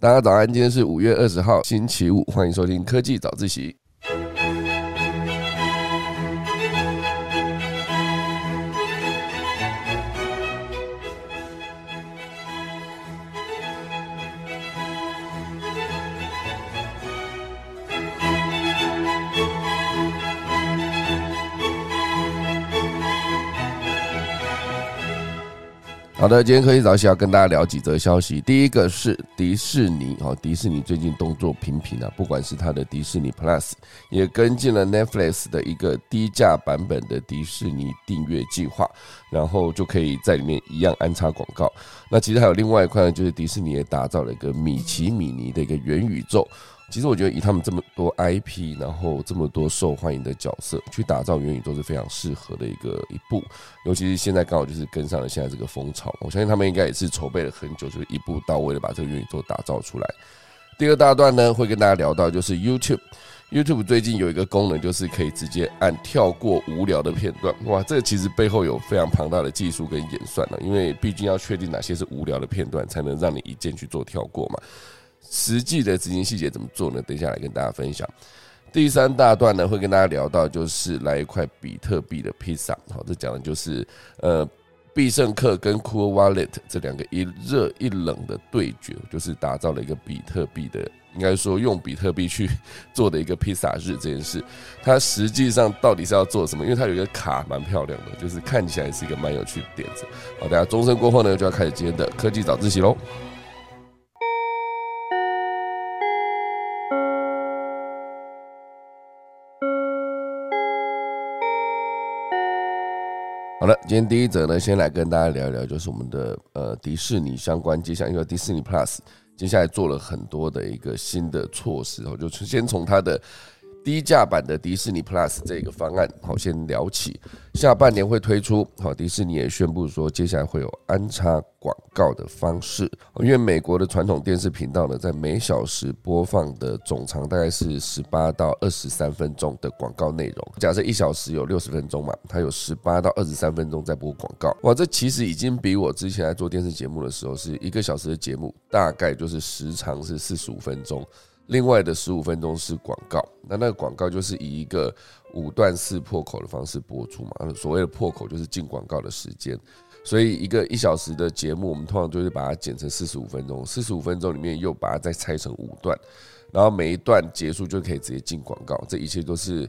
大家早安，今天是五月二十号，星期五，欢迎收听科技早自习。好的，今天科技早起要跟大家聊几则消息。第一个是迪士尼，哦，迪士尼最近动作频频啊，不管是它的迪士尼 Plus，也跟进了 Netflix 的一个低价版本的迪士尼订阅计划，然后就可以在里面一样安插广告。那其实还有另外一块呢，就是迪士尼也打造了一个米奇米妮的一个元宇宙。其实我觉得以他们这么多 IP，然后这么多受欢迎的角色去打造元宇宙是非常适合的一个一步，尤其是现在刚好就是跟上了现在这个风潮，我相信他们应该也是筹备了很久，就是一步到位的把这个元宇宙打造出来。第二大段呢，会跟大家聊到就是 YouTube，YouTube 最近有一个功能就是可以直接按跳过无聊的片段，哇，这个其实背后有非常庞大的技术跟演算了，因为毕竟要确定哪些是无聊的片段，才能让你一键去做跳过嘛。实际的执行细节怎么做呢？等一下来跟大家分享。第三大段呢，会跟大家聊到，就是来一块比特币的披萨。好，这讲的就是呃，必胜客跟 Cool Wallet 这两个一热一冷的对决，就是打造了一个比特币的，应该说用比特币去做的一个披萨日这件事。它实际上到底是要做什么？因为它有一个卡蛮漂亮的，就是看起来是一个蛮有趣的点子。好，大家钟声过后呢，就要开始今天的科技早自习喽。今天第一则呢，先来跟大家聊一聊，就是我们的呃迪士尼相关，接下来因为迪士尼 Plus 接下来做了很多的一个新的措施，我就先从它的。低价版的迪士尼 Plus 这个方案，好，先聊起，下半年会推出。好，迪士尼也宣布说，接下来会有安插广告的方式。因为美国的传统电视频道呢，在每小时播放的总长大概是十八到二十三分钟的广告内容。假设一小时有六十分钟嘛，它有十八到二十三分钟在播广告。哇，这其实已经比我之前在做电视节目的时候，是一个小时的节目，大概就是时长是四十五分钟。另外的十五分钟是广告，那那个广告就是以一个五段式破口的方式播出嘛。所谓的破口就是进广告的时间，所以一个一小时的节目，我们通常就是把它剪成四十五分钟，四十五分钟里面又把它再拆成五段，然后每一段结束就可以直接进广告。这一切都是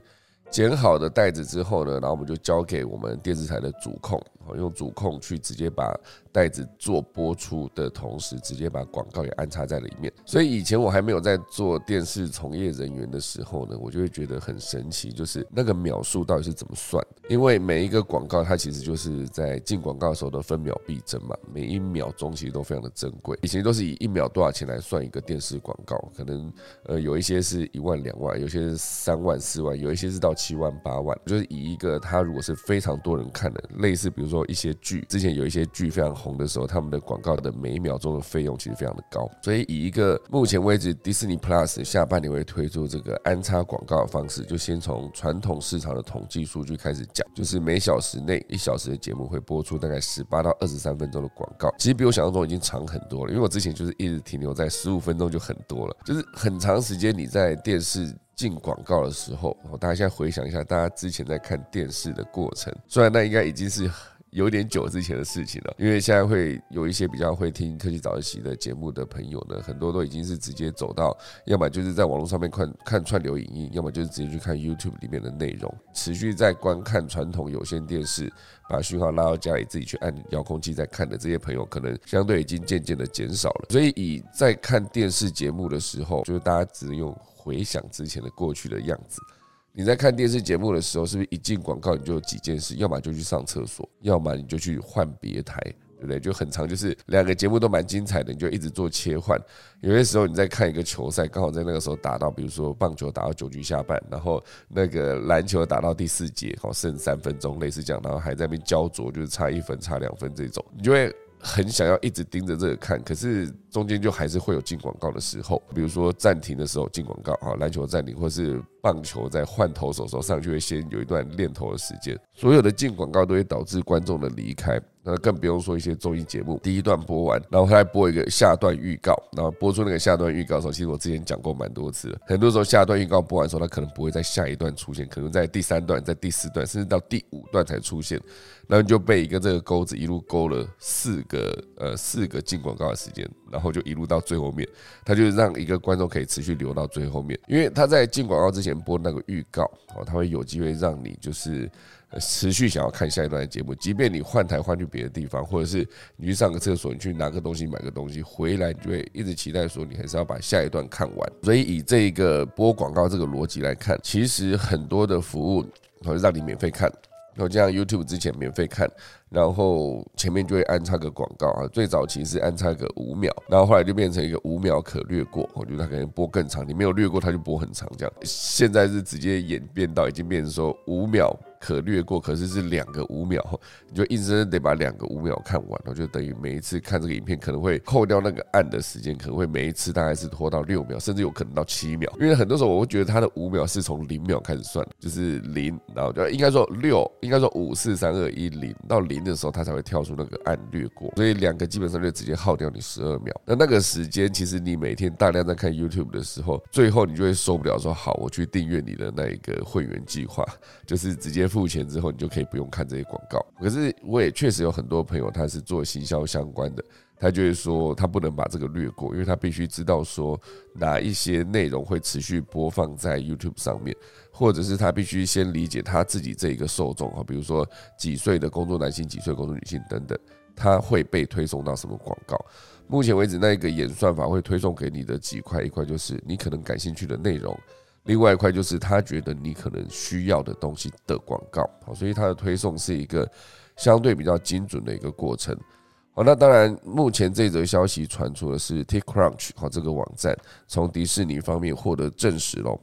剪好的袋子之后呢，然后我们就交给我们电视台的主控。用主控去直接把袋子做播出的同时，直接把广告也安插在里面。所以以前我还没有在做电视从业人员的时候呢，我就会觉得很神奇，就是那个秒数到底是怎么算？因为每一个广告它其实就是在进广告的时候的分秒必争嘛，每一秒钟其实都非常的珍贵。以前都是以一秒多少钱来算一个电视广告，可能呃有一些是一万两万，有些是三万四万，有一些是到七万八万，就是以一个它如果是非常多人看的，类似比如说。一些剧之前有一些剧非常红的时候，他们的广告的每一秒钟的费用其实非常的高，所以以一个目前为止迪士尼 Plus 下半年会推出这个安插广告的方式，就先从传统市场的统计数据开始讲，就是每小时内一小时的节目会播出大概十八到二十三分钟的广告，其实比我想象中已经长很多了，因为我之前就是一直停留在十五分钟就很多了，就是很长时间你在电视。进广告的时候，大家现在回想一下，大家之前在看电视的过程，虽然那应该已经是。有点久之前的事情了，因为现在会有一些比较会听科技早起的节目的朋友呢，很多都已经是直接走到，要么就是在网络上面看看串流影音，要么就是直接去看 YouTube 里面的内容，持续在观看传统有线电视，把讯号拉到家里自己去按遥控器在看的这些朋友，可能相对已经渐渐的减少了。所以以在看电视节目的时候，就是大家只能用回想之前的过去的样子。你在看电视节目的时候，是不是一进广告你就有几件事？要么就去上厕所，要么你就去换别台，对不对？就很长，就是两个节目都蛮精彩的，你就一直做切换。有些时候你在看一个球赛，刚好在那个时候打到，比如说棒球打到九局下半，然后那个篮球打到第四节，好剩三分钟，类似这样，然后还在那边焦灼，就是差一分、差两分这种，你就会。很想要一直盯着这个看，可是中间就还是会有进广告的时候，比如说暂停的时候进广告啊，篮球暂停，或是棒球在换投手时候上去会先有一段练投的时间，所有的进广告都会导致观众的离开，那更不用说一些综艺节目，第一段播完，然后他再播一个下段预告，然后播出那个下段预告的时候，其实我之前讲过蛮多次了。很多时候下段预告播完的时候，他可能不会在下一段出现，可能在第三段、在第四段，甚至到第五段才出现，然后就被一个这个钩子一路勾了四个呃四个进广告的时间，然后就一路到最后面，他就让一个观众可以持续留到最后面，因为他在进广告之前播那个预告，哦，他会有机会让你就是。持续想要看下一段的节目，即便你换台换去别的地方，或者是你去上个厕所，你去拿个东西买个东西回来，你就会一直期待说你还是要把下一段看完。所以以这个播广告这个逻辑来看，其实很多的服务会让你免费看，然后像 YouTube 之前免费看，然后前面就会安插个广告啊，最早其实安插个五秒，然后后来就变成一个五秒可略过，我觉得它可能播更长，你没有略过它就播很长这样。现在是直接演变到已经变成说五秒。可略过，可是是两个五秒，你就硬生生得把两个五秒看完了，就等于每一次看这个影片可能会扣掉那个按的时间，可能会每一次大概是拖到六秒，甚至有可能到七秒。因为很多时候我会觉得它的五秒是从零秒开始算，就是零，然后就应该说六，应该说五四三二一零到零的时候，它才会跳出那个按略过，所以两个基本上就直接耗掉你十二秒。那那个时间其实你每天大量在看 YouTube 的时候，最后你就会受不了，说好，我去订阅你的那一个会员计划，就是直接。付钱之后，你就可以不用看这些广告。可是我也确实有很多朋友，他是做行销相关的，他就会说他不能把这个略过，因为他必须知道说哪一些内容会持续播放在 YouTube 上面，或者是他必须先理解他自己这一个受众啊，比如说几岁的工作男性、几岁工作女性等等，他会被推送到什么广告。目前为止，那一个演算法会推送给你的几块，一块就是你可能感兴趣的内容。另外一块就是他觉得你可能需要的东西的广告，好，所以它的推送是一个相对比较精准的一个过程。好，那当然，目前这则消息传出的是 TechCrunch 好这个网站从迪士尼方面获得证实喽，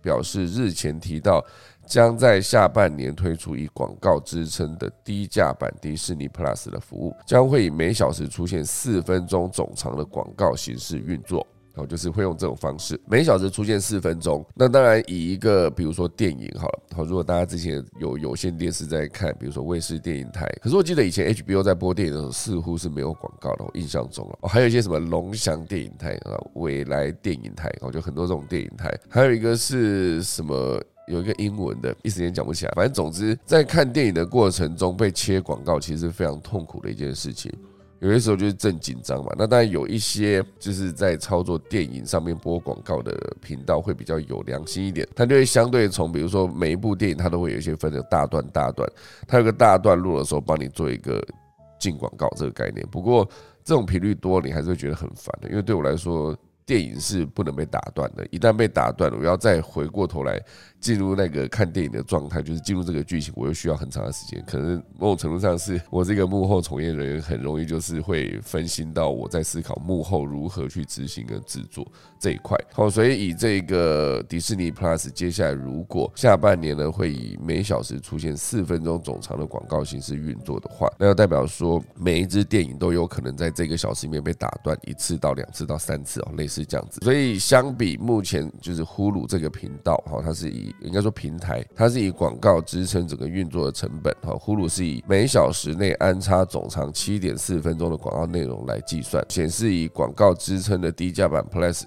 表示日前提到将在下半年推出以广告支撑的低价版迪士尼 Plus 的服务，将会以每小时出现四分钟总长的广告形式运作。哦，就是会用这种方式，每小时出现四分钟。那当然，以一个比如说电影好了，好，如果大家之前有有线电视在看，比如说卫视电影台，可是我记得以前 HBO 在播电影的时候似乎是没有广告的，我印象中了。哦，还有一些什么龙翔电影台啊、未来电影台，哦，就很多这种电影台。还有一个是什么？有一个英文的，一时间讲不起来。反正总之，在看电影的过程中被切广告，其实是非常痛苦的一件事情。有些时候就是正紧张嘛，那当然有一些就是在操作电影上面播广告的频道会比较有良心一点，它就会相对从比如说每一部电影它都会有一些分成大段大段，它有个大段落的时候帮你做一个进广告这个概念。不过这种频率多，你还是会觉得很烦的，因为对我来说。电影是不能被打断的，一旦被打断了，我要再回过头来进入那个看电影的状态，就是进入这个剧情，我又需要很长的时间。可能某种程度上是我这个幕后从业人员很容易就是会分心到我在思考幕后如何去执行跟制作这一块。好，所以以这个迪士尼 Plus 接下来如果下半年呢会以每小时出现四分钟总长的广告形式运作的话，那要代表说每一支电影都有可能在这个小时里面被打断一次到两次到三次哦，类似。是这样子，所以相比目前就是呼噜这个频道哈，它是以应该说平台，它是以广告支撑整个运作的成本哈，呼噜是以每小时内安插总长七点四分钟的广告内容来计算，显示以广告支撑的低价版 Plus。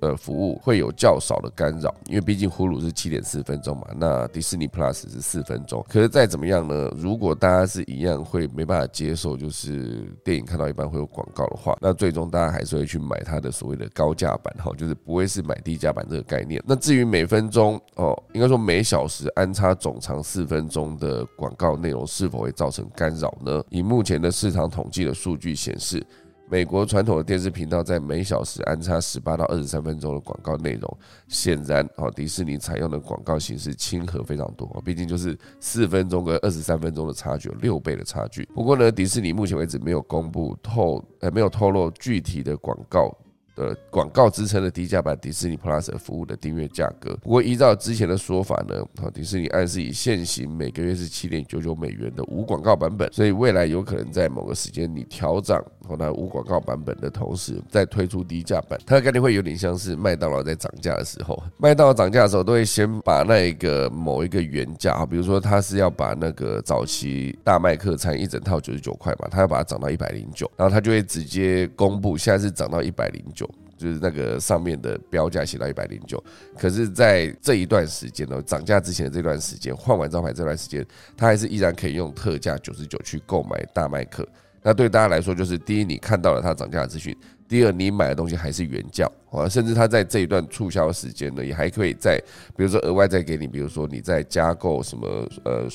呃，服务会有较少的干扰，因为毕竟呼噜是七点四分钟嘛，那迪士尼 Plus 是四分钟。可是再怎么样呢？如果大家是一样会没办法接受，就是电影看到一半会有广告的话，那最终大家还是会去买它的所谓的高价版哈，就是不会是买低价版这个概念。那至于每分钟哦，应该说每小时安插总长四分钟的广告内容是否会造成干扰呢？以目前的市场统计的数据显示。美国传统的电视频道在每小时安插十八到二十三分钟的广告内容，显然，哦，迪士尼采用的广告形式亲和非常多，毕竟就是四分钟跟二十三分钟的差距，有六倍的差距。不过呢，迪士尼目前为止没有公布透，呃，没有透露具体的广告的广告支撑的低价版迪士尼 Plus 服务的订阅价格。不过依照之前的说法呢，好，迪士尼暗示以现行每个月是七点九九美元的无广告版本，所以未来有可能在某个时间你调涨后那无广告版本的同时，再推出低价版，它的概念会有点像是麦当劳在涨价的时候，麦当劳涨价的时候都会先把那一个某一个原价啊，比如说他是要把那个早期大麦克餐一整套九十九块嘛，他要把它涨到一百零九，然后他就会直接公布现在是涨到一百零九。就是那个上面的标价写到一百零九，可是，在这一段时间呢，涨价之前的这段时间，换完招牌这段时间，它还是依然可以用特价九十九去购买大麦克。那对大家来说，就是第一，你看到了它涨价的资讯；第二，你买的东西还是原价啊，甚至它在这一段促销时间呢，也还可以在，比如说额外再给你，比如说你在加购什么呃。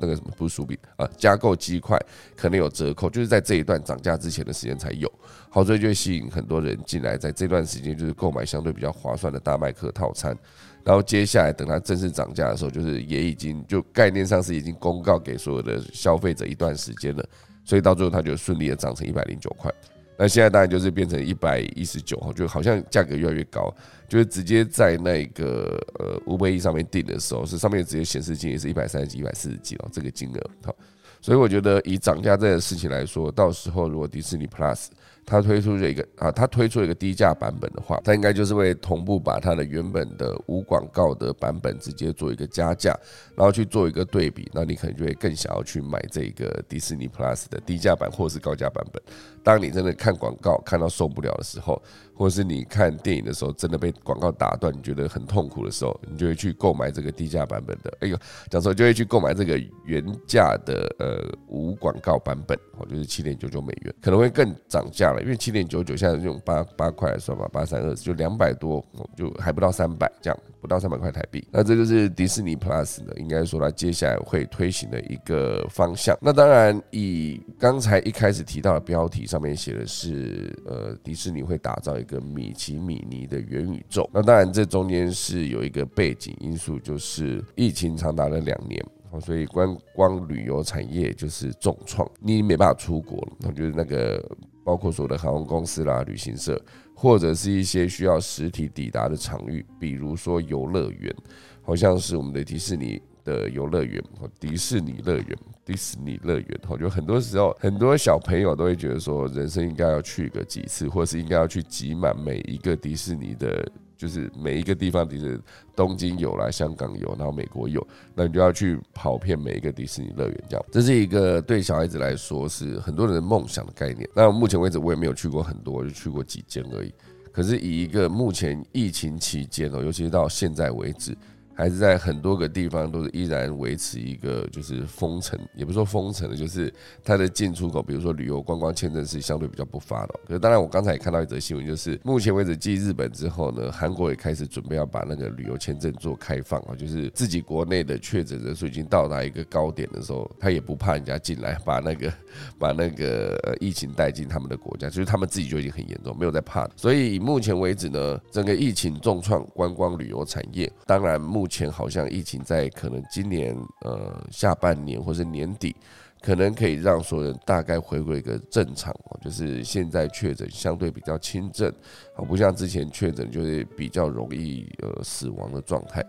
那个什么不是薯饼啊，加购鸡块可能有折扣，就是在这一段涨价之前的时间才有，好，所以就会吸引很多人进来，在这段时间就是购买相对比较划算的大麦克套餐，然后接下来等它正式涨价的时候，就是也已经就概念上是已经公告给所有的消费者一段时间了，所以到最后它就顺利的涨成一百零九块。那现在当然就是变成一百一十九哈，就好像价格越来越高，就是直接在那个呃五百亿上面定的时候，是上面直接显示金也是一百三十几、一百四十几哦，这个金额好，所以我觉得以涨价这件事情来说，到时候如果迪士尼 Plus。它推出这个啊，它推出一个低价版本的话，它应该就是会同步把它的原本的无广告的版本直接做一个加价，然后去做一个对比，那你可能就会更想要去买这个迪士尼 Plus 的低价版或是高价版本。当你真的看广告看到受不了的时候，或是你看电影的时候真的被广告打断，你觉得很痛苦的时候，你就会去购买这个低价版本的。哎呦，讲说就会去购买这个原价的呃无广告版本，就是七点九九美元，可能会更涨价了。因为七点九九现在用八八块来算吧，八三二就两百多，就还不到三百，这样不到三百块台币。那这就是迪士尼 Plus 呢，应该说它接下来会推行的一个方向。那当然，以刚才一开始提到的标题上面写的是，呃，迪士尼会打造一个米奇米妮的元宇宙。那当然，这中间是有一个背景因素，就是疫情长达了两年。所以观光旅游产业就是重创，你没办法出国了。我觉得那个包括所有的航空公司啦、旅行社，或者是一些需要实体抵达的场域，比如说游乐园，好像是我们的迪士尼的游乐园，迪士尼乐园，迪士尼乐园。我觉得很多时候，很多小朋友都会觉得说，人生应该要去个几次，或是应该要去挤满每一个迪士尼的。就是每一个地方，迪士尼东京有啦，香港有，然后美国有，那你就要去跑遍每一个迪士尼乐园，这样，这是一个对小孩子来说是很多人的梦想的概念。那目前为止我也没有去过很多，就去过几间而已。可是以一个目前疫情期间哦，尤其是到现在为止。还是在很多个地方都是依然维持一个就是封城，也不说封城的，就是它的进出口，比如说旅游观光签证是相对比较不发的。可是当然，我刚才也看到一则新闻，就是目前为止继日本之后呢，韩国也开始准备要把那个旅游签证做开放啊，就是自己国内的确诊人数已经到达一个高点的时候，他也不怕人家进来把那个 把那个疫情带进他们的国家，就是他们自己就已经很严重，没有在怕。所以目前为止呢，整个疫情重创观光旅游产业，当然目目前好像疫情在可能今年呃下半年或是年底，可能可以让所有人大概回归一个正常哦就是现在确诊相对比较轻症，啊，不像之前确诊就是比较容易呃死亡的状态。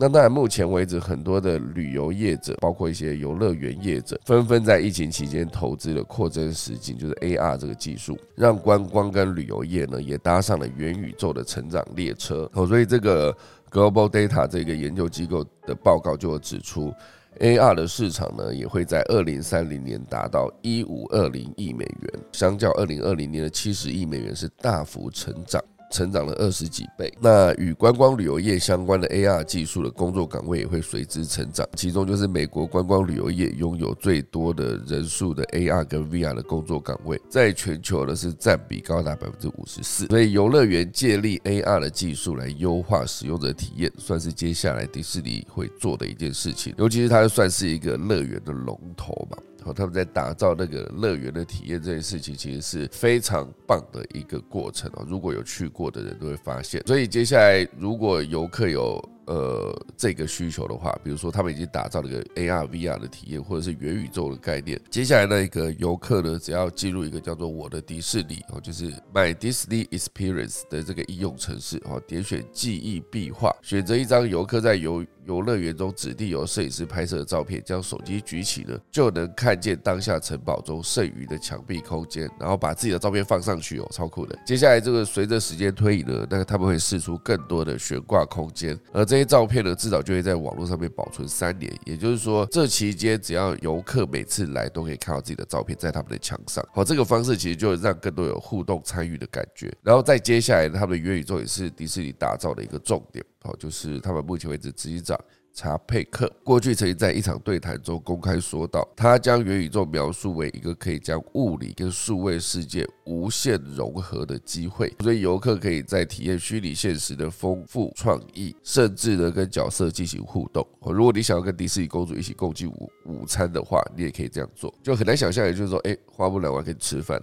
那当然，目前为止，很多的旅游业者，包括一些游乐园业者，纷纷在疫情期间投资了扩增实境，就是 AR 这个技术，让观光跟旅游业呢也搭上了元宇宙的成长列车。哦，所以这个。Global Data 这个研究机构的报告就指出，AR 的市场呢也会在二零三零年达到一五二零亿美元，相较二零二零年的七十亿美元是大幅成长。成长了二十几倍。那与观光旅游业相关的 AR 技术的工作岗位也会随之成长。其中就是美国观光旅游业拥有最多的人数的 AR 跟 VR 的工作岗位，在全球呢是占比高达百分之五十四。所以游乐园借力 AR 的技术来优化使用者体验，算是接下来迪士尼会做的一件事情。尤其是它算是一个乐园的龙头嘛吧。他们在打造那个乐园的体验这件事情，其实是非常棒的一个过程哦。如果有去过的人都会发现，所以接下来如果游客有呃这个需求的话，比如说他们已经打造了一个 AR、VR 的体验，或者是元宇宙的概念。接下来那一个游客呢，只要进入一个叫做“我的迪士尼”哦，就是 My Disney Experience 的这个应用程式哦，点选记忆壁画，选择一张游客在游游乐园中指定由摄影师拍摄的照片，将手机举起呢，就能看见当下城堡中剩余的墙壁空间，然后把自己的照片放上去哦，超酷的。接下来这个随着时间推移呢，那个他们会试出更多的悬挂空间，而这些照片呢，至少就会在网络上面保存三年。也就是说，这期间只要游客每次来都可以看到自己的照片在他们的墙上。好，这个方式其实就让更多有互动参与的感觉。然后再接下来，他们的元宇宙也是迪士尼打造的一个重点。就是他们目前为止执行长。查佩克过去曾经在一场对谈中公开说道，他将元宇宙描述为一个可以将物理跟数位世界无限融合的机会，所以游客可以在体验虚拟现实的丰富创意，甚至呢跟角色进行互动。如果你想要跟迪士尼公主一起共进午午餐的话，你也可以这样做。就很难想象，也就是说，哎，花不了我可以吃饭，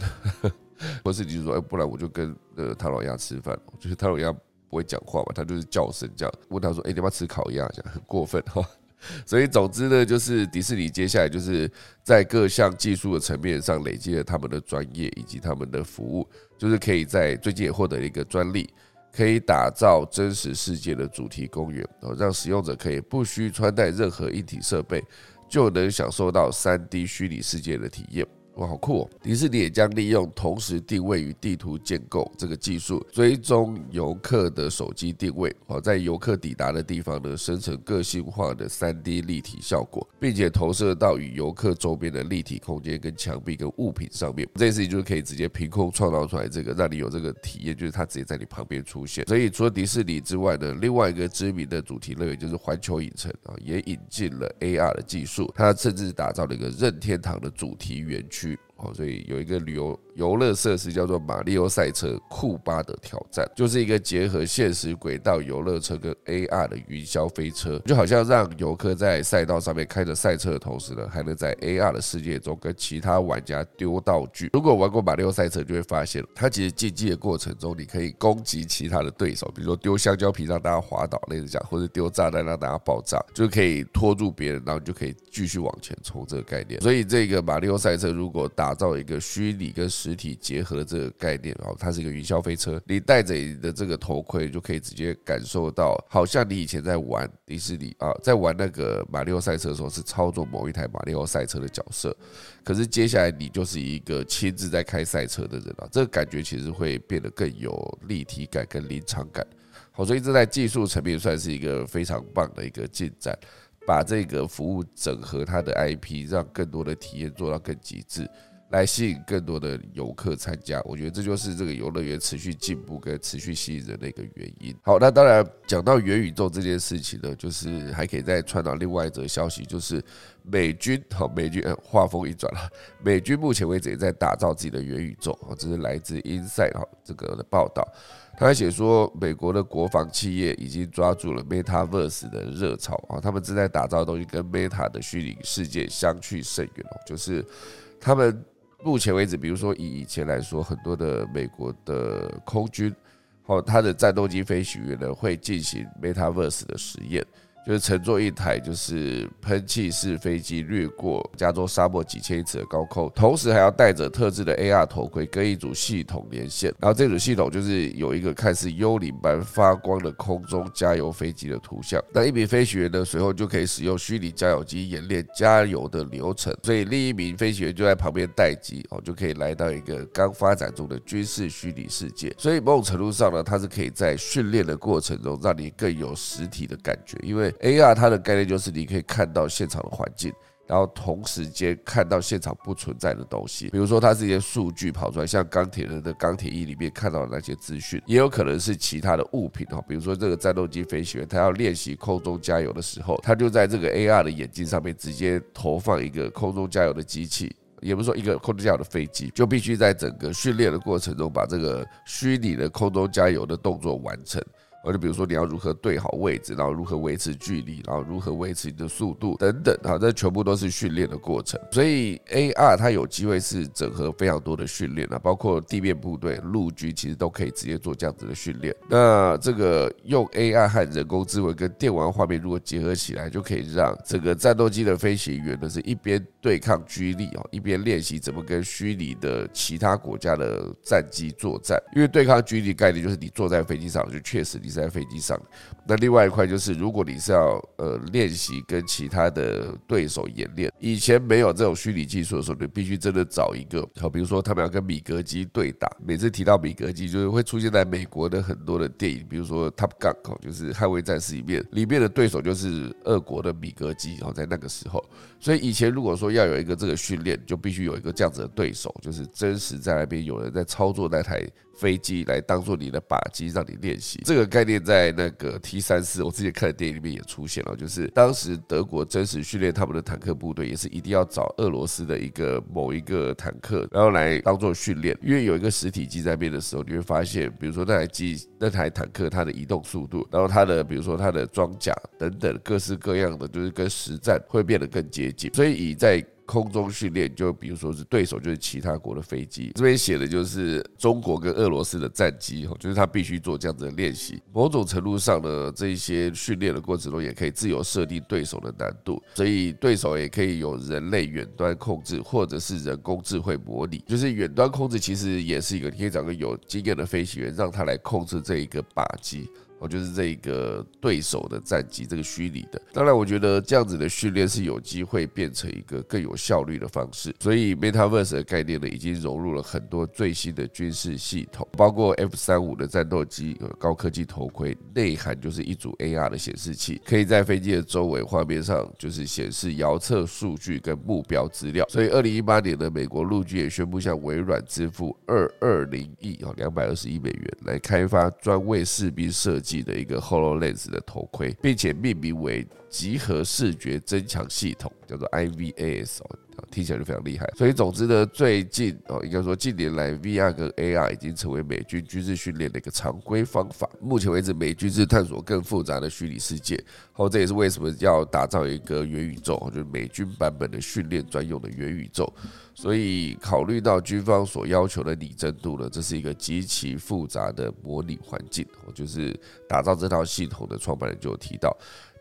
或是你就说，哎，不然我就跟呃唐老鸭吃饭，就是唐老鸭。会讲话嘛？他就是叫声这样。问他说：“哎，你要吃烤鸭？”这样很过分哈。所以总之呢，就是迪士尼接下来就是在各项技术的层面上累积了他们的专业以及他们的服务，就是可以在最近也获得一个专利，可以打造真实世界的主题公园，哦，让使用者可以不需穿戴任何硬体设备，就能享受到三 D 虚拟世界的体验。哇，好酷！哦！迪士尼也将利用同时定位与地图建构这个技术，追踪游客的手机定位，好在游客抵达的地方呢，生成个性化的三 D 立体效果，并且投射到与游客周边的立体空间、跟墙壁、跟物品上面。这件事情就是可以直接凭空创造出来，这个让你有这个体验，就是它直接在你旁边出现。所以除了迪士尼之外呢，另外一个知名的主题乐园就是环球影城啊，也引进了 AR 的技术，它甚至打造了一个任天堂的主题园区。哦，所以有一个旅游。游乐设施叫做马里奥赛车库巴的挑战，就是一个结合现实轨道游乐车跟 AR 的云霄飞车，就好像让游客在赛道上面开着赛车的同时呢，还能在 AR 的世界中跟其他玩家丢道具。如果玩过马里奥赛车，就会发现，它其实竞技的过程中，你可以攻击其他的对手，比如说丢香蕉皮让大家滑倒，类似这样，或者丢炸弹让大家爆炸，就可以拖住别人，然后你就可以继续往前冲这个概念。所以这个马里奥赛车如果打打造一个虚拟跟实体结合这个概念，然后它是一个云霄飞车，你戴着你的这个头盔，就可以直接感受到，好像你以前在玩迪士尼啊，在玩那个马里奥赛车的时候，是操作某一台马里奥赛车的角色。可是接下来你就是一个亲自在开赛车的人啊，这个感觉其实会变得更有立体感跟临场感。好，所以这在技术层面算是一个非常棒的一个进展，把这个服务整合它的 IP，让更多的体验做到更极致。来吸引更多的游客参加，我觉得这就是这个游乐园持续进步跟持续吸引人的一个原因。好，那当然讲到元宇宙这件事情呢，就是还可以再传到另外一则消息，就是美军好，美军话锋一转了，美军目前为止也在打造自己的元宇宙啊，这是来自 Inside 哈这个的报道，他还写说美国的国防企业已经抓住了 MetaVerse 的热潮啊，他们正在打造的东西跟 Meta 的虚拟世界相去甚远哦，就是他们。目前为止，比如说以以前来说，很多的美国的空军，好，它的战斗机飞行员呢会进行 Metaverse 的实验。就是乘坐一台就是喷气式飞机掠过加州沙漠几千英尺的高空，同时还要戴着特制的 AR 头盔跟一组系统连线，然后这组系统就是有一个看似幽灵般发光的空中加油飞机的图像。那一名飞行员呢随后就可以使用虚拟加油机演练加油的流程，所以另一名飞行员就在旁边待机哦，就可以来到一个刚发展中的军事虚拟世界。所以某种程度上呢，它是可以在训练的过程中让你更有实体的感觉，因为 AR 它的概念就是你可以看到现场的环境，然后同时间看到现场不存在的东西，比如说它是一些数据跑出来，像钢铁人的钢铁衣里面看到的那些资讯，也有可能是其他的物品哈，比如说这个战斗机飞行员他要练习空中加油的时候，他就在这个 AR 的眼镜上面直接投放一个空中加油的机器，也不是说一个空中加油的飞机，就必须在整个训练的过程中把这个虚拟的空中加油的动作完成。或者比如说你要如何对好位置，然后如何维持距离，然后如何维持你的速度等等，好，这全部都是训练的过程。所以 AR 它有机会是整合非常多的训练啊，包括地面部队、陆军，其实都可以直接做这样子的训练。那这个用 A R 和人工智能跟电玩画面如果结合起来，就可以让整个战斗机的飞行员呢是一边对抗居力哦，一边练习怎么跟虚拟的其他国家的战机作战。因为对抗居力概念就是你坐在飞机上，就确实你在飞机上。那另外一块就是，如果你是要呃练习跟其他的对手演练，以前没有这种虚拟技术的时候，你必须真的找一个，好，比如说他们要跟米格机对打，每次提到米格机，就是会出现在美国的很多的电影，比如说 Top Gun 哦，就是捍卫战士里面，里面的对手就是俄国的米格机哦，在那个时候，所以以前如果说要有一个这个训练，就必须有一个这样子的对手，就是真实在那边有人在操作那台。飞机来当做你的靶机，让你练习。这个概念在那个 T 三四，我之前看的电影里面也出现了。就是当时德国真实训练他们的坦克部队，也是一定要找俄罗斯的一个某一个坦克，然后来当做训练。因为有一个实体机在变的时候，你会发现，比如说那台机、那台坦克它的移动速度，然后它的比如说它的装甲等等各式各样的，就是跟实战会变得更接近。所以以在空中训练，就比如说是对手就是其他国的飞机，这边写的就是中国跟俄罗斯的战机，哈，就是他必须做这样子的练习。某种程度上呢，这些训练的过程中，也可以自由设定对手的难度，所以对手也可以有人类远端控制，或者是人工智慧模拟。就是远端控制其实也是一个，你可以找个有经验的飞行员，让他来控制这一个靶机。哦就是这一个对手的战机，这个虚拟的。当然，我觉得这样子的训练是有机会变成一个更有效率的方式。所以，MetaVerse 的概念呢，已经融入了很多最新的军事系统，包括 F 三五的战斗机、高科技头盔，内涵就是一组 AR 的显示器，可以在飞机的周围画面上就是显示遥测数据跟目标资料。所以，二零一八年的美国陆军也宣布向微软支付二二零亿哦两百二十亿美元来开发专为士兵设计。计的一个 Hololens 的头盔，并且命名为集合视觉增强系统，叫做 IVAS 哦，听起来就非常厉害。所以总之呢，最近哦，应该说近年来 VR 跟 AR 已经成为美军军事训练的一个常规方法。目前为止，美军是探索更复杂的虚拟世界，后这也是为什么要打造一个元宇宙，就是美军版本的训练专用的元宇宙。所以，考虑到军方所要求的拟真度呢，这是一个极其复杂的模拟环境。我就是打造这套系统的创办人就有提到，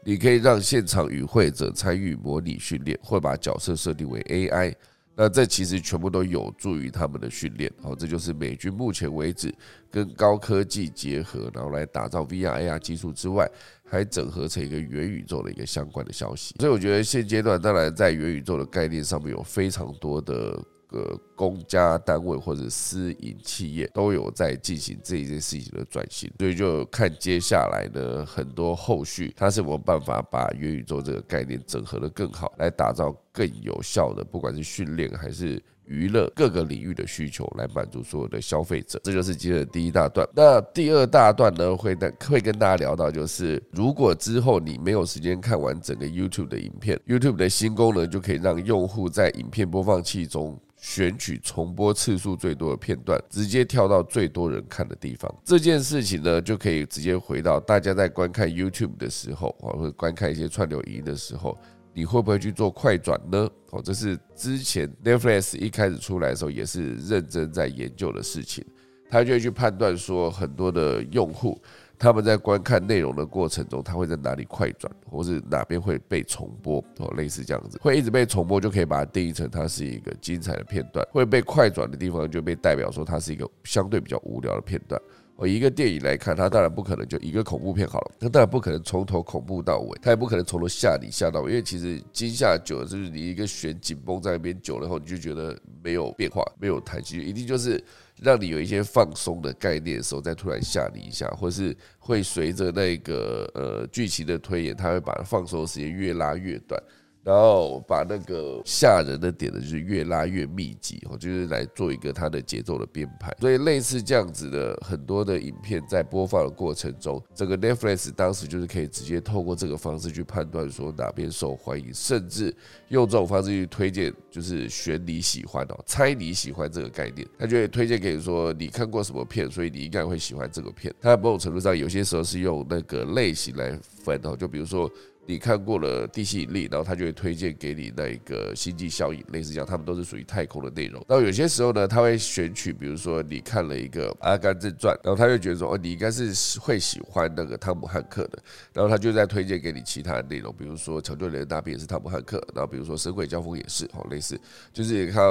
你可以让现场与会者参与模拟训练，或把角色设定为 AI。那这其实全部都有助于他们的训练。好，这就是美军目前为止跟高科技结合，然后来打造 VR、AR 技术之外。还整合成一个元宇宙的一个相关的消息，所以我觉得现阶段当然在元宇宙的概念上面有非常多的个公家单位或者私营企业都有在进行这一件事情的转型，所以就看接下来呢很多后续，它是有办法把元宇宙这个概念整合的更好，来打造更有效的，不管是训练还是。娱乐各个领域的需求来满足所有的消费者，这就是今天的第一大段。那第二大段呢，会跟会跟大家聊到，就是如果之后你没有时间看完整个 YouTube 的影片，YouTube 的新功能就可以让用户在影片播放器中选取重播次数最多的片段，直接跳到最多人看的地方。这件事情呢，就可以直接回到大家在观看 YouTube 的时候，或者观看一些串流影音的时候。你会不会去做快转呢？哦，这是之前 Netflix 一开始出来的时候也是认真在研究的事情。他就会去判断说，很多的用户他们在观看内容的过程中，他会在哪里快转，或是哪边会被重播哦，类似这样子，会一直被重播，就可以把它定义成它是一个精彩的片段；会被快转的地方，就被代表说它是一个相对比较无聊的片段。我一个电影来看，它当然不可能就一个恐怖片好了，它当然不可能从头恐怖到尾，它也不可能从头吓你吓到尾，因为其实惊吓久了，就是你一个弦紧绷在那边久了后，你就觉得没有变化，没有弹性，一定就是让你有一些放松的概念的时候，再突然吓你一下，或是会随着那个呃剧情的推演，它会把放松的时间越拉越短。然后把那个吓人的点呢，就是越拉越密集哦，就是来做一个它的节奏的编排。所以类似这样子的很多的影片在播放的过程中，这个 Netflix 当时就是可以直接透过这个方式去判断说哪边受欢迎，甚至用这种方式去推荐，就是选你喜欢哦，猜你喜欢这个概念，他就会推荐给你说你看过什么片，所以你应该会喜欢这个片。它某种程度上有些时候是用那个类型来分哦，就比如说。你看过了《地心引力》，然后他就会推荐给你那一个《星际效应》，类似这样，他们都是属于太空的内容。然后有些时候呢，他会选取，比如说你看了一个《阿甘正传》，然后他就觉得说，哦，你应该是会喜欢那个汤姆汉克的，然后他就在推荐给你其他的内容，比如说《抢救人的大兵》也是汤姆汉克，然后比如说《神鬼交锋》也是，哦，类似，就是你看。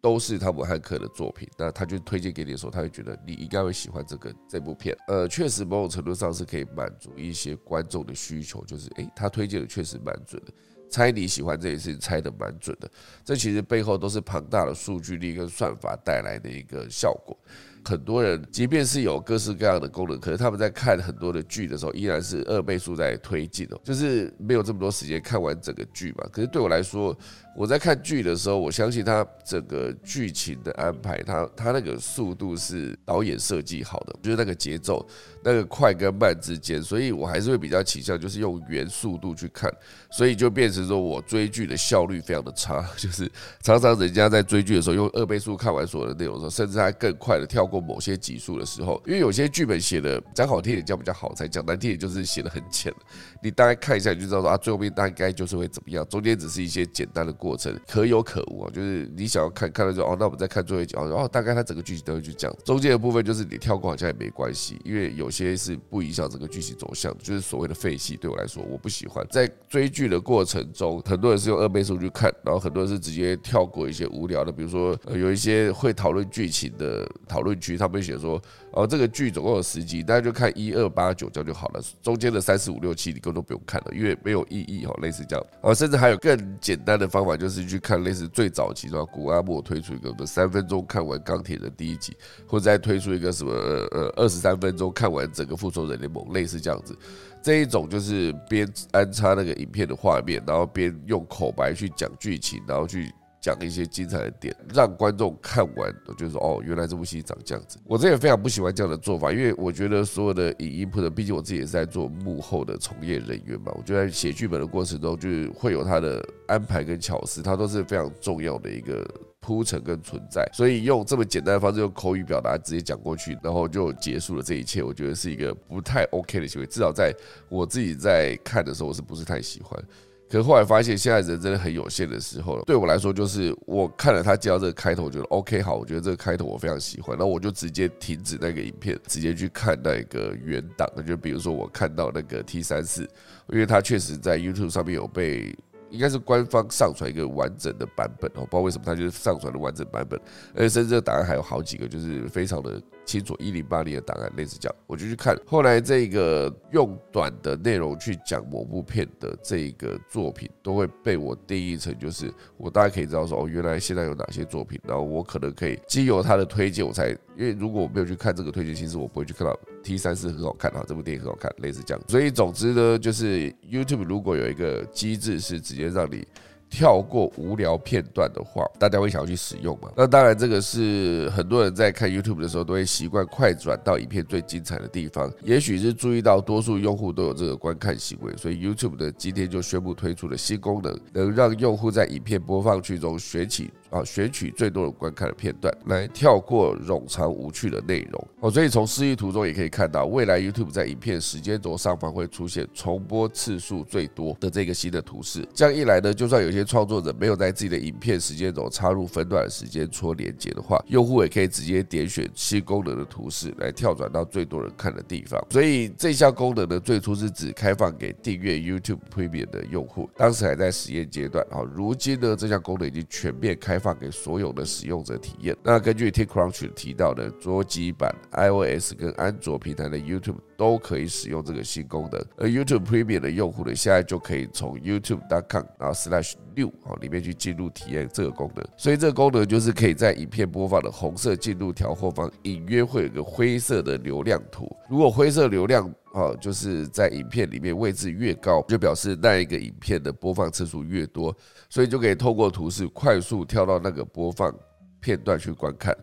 都是汤姆汉克的作品，那他就推荐给你的时候，他会觉得你应该会喜欢这个这部片。呃，确实某种程度上是可以满足一些观众的需求，就是诶，他推荐的确实蛮准的，猜你喜欢这件事情猜的蛮准的。这其实背后都是庞大的数据力跟算法带来的一个效果。很多人即便是有各式各样的功能，可是他们在看很多的剧的时候，依然是二倍速在推进哦，就是没有这么多时间看完整个剧嘛。可是对我来说，我在看剧的时候，我相信它整个剧情的安排，它它那个速度是导演设计好的，就是那个节奏，那个快跟慢之间，所以我还是会比较倾向就是用原速度去看，所以就变成说我追剧的效率非常的差，就是常常人家在追剧的时候用二倍速看完所有的内容的时候，甚至还更快的跳过某些集数的时候，因为有些剧本写的讲好听点叫比较好，才讲难听点就是写的很浅。你大概看一下你就知道说啊，最后面大概就是会怎么样，中间只是一些简单的。过程可有可无啊，就是你想要看看了之后哦，那我们再看最后一集哦，然后大概它整个剧情都会去讲，中间的部分就是你跳过好像也没关系，因为有些是不影响整个剧情走向，就是所谓的废戏，对我来说我不喜欢。在追剧的过程中，很多人是用二倍速去看，然后很多人是直接跳过一些无聊的，比如说有一些会讨论剧情的讨论区，他们写说哦这个剧总共有十集，大家就看一二八九这样就好了，中间的三四五六七你根本都不用看了，因为没有意义哦，类似这样哦，甚至还有更简单的方法。就是去看类似最早期的古阿莫推出一个什么三分钟看完钢铁的第一集，或者再推出一个什么呃二十三分钟看完整个复仇者联盟，类似这样子。这一种就是边安插那个影片的画面，然后边用口白去讲剧情，然后去。讲一些精彩的点，让观众看完都觉得说哦，原来这部戏长这样子。我这也非常不喜欢这样的做法，因为我觉得所有的影音铺的，毕竟我自己也是在做幕后的从业人员嘛。我觉得写剧本的过程中，就是会有他的安排跟巧思，它都是非常重要的一个铺陈跟存在。所以用这么简单的方式用口语表达直接讲过去，然后就结束了这一切，我觉得是一个不太 OK 的行为。至少在我自己在看的时候，我是不是太喜欢？可是后来发现，现在人真的很有限的时候了。对我来说，就是我看了他介绍这个开头，我觉得 OK 好，我觉得这个开头我非常喜欢，那我就直接停止那个影片，直接去看那个原档。就比如说我看到那个 T 三四，因为它确实在 YouTube 上面有被。应该是官方上传一个完整的版本哦，不知道为什么他就是上传了完整版本，而且甚至这个档案还有好几个，就是非常的清楚一零八零的档案，类似这样，我就去看。后来这个用短的内容去讲某部片的这个作品，都会被我定义成就是我大概可以知道说哦，原来现在有哪些作品，然后我可能可以经由他的推荐，我才因为如果我没有去看这个推荐，其实我不会去看到。T 三是很好看啊，这部电影很好看，类似这样。所以总之呢，就是 YouTube 如果有一个机制是直接让你跳过无聊片段的话，大家会想要去使用吗？那当然，这个是很多人在看 YouTube 的时候都会习惯快转到影片最精彩的地方。也许是注意到多数用户都有这个观看行为，所以 YouTube 的今天就宣布推出了新功能，能让用户在影片播放区中选起。啊，选取最多人观看的片段，来跳过冗长无趣的内容。哦，所以从示意图中也可以看到，未来 YouTube 在影片时间轴上方会出现重播次数最多的这个新的图示。这样一来呢，就算有些创作者没有在自己的影片时间轴插入分段时间戳连接的话，用户也可以直接点选新功能的图示来跳转到最多人看的地方。所以这项功能呢，最初是只开放给订阅 YouTube Premium 的用户，当时还在实验阶段。好，如今呢，这项功能已经全面开。发给所有的使用者体验。那根据 tikron 提到的，桌机版 iOS 跟安卓平台的 YouTube。都可以使用这个新功能。而 YouTube Premium 的用户呢，现在就可以从 YouTube.com 然后 Slash 六哦里面去进入体验这个功能。所以这个功能就是可以在影片播放的红色进度条后方，隐约会有个灰色的流量图。如果灰色流量啊，就是在影片里面位置越高，就表示那一个影片的播放次数越多，所以就可以透过图示快速跳到那个播放片段去观看。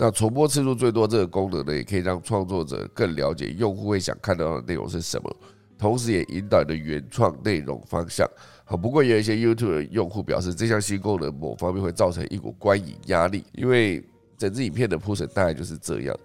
那重播次数最多这个功能呢，也可以让创作者更了解用户会想看到的内容是什么，同时也引导的原创内容方向。好，不过也有一些 YouTube 的用户表示，这项新功能某方面会造成一股观影压力，因为整支影片的铺陈大概就是这样。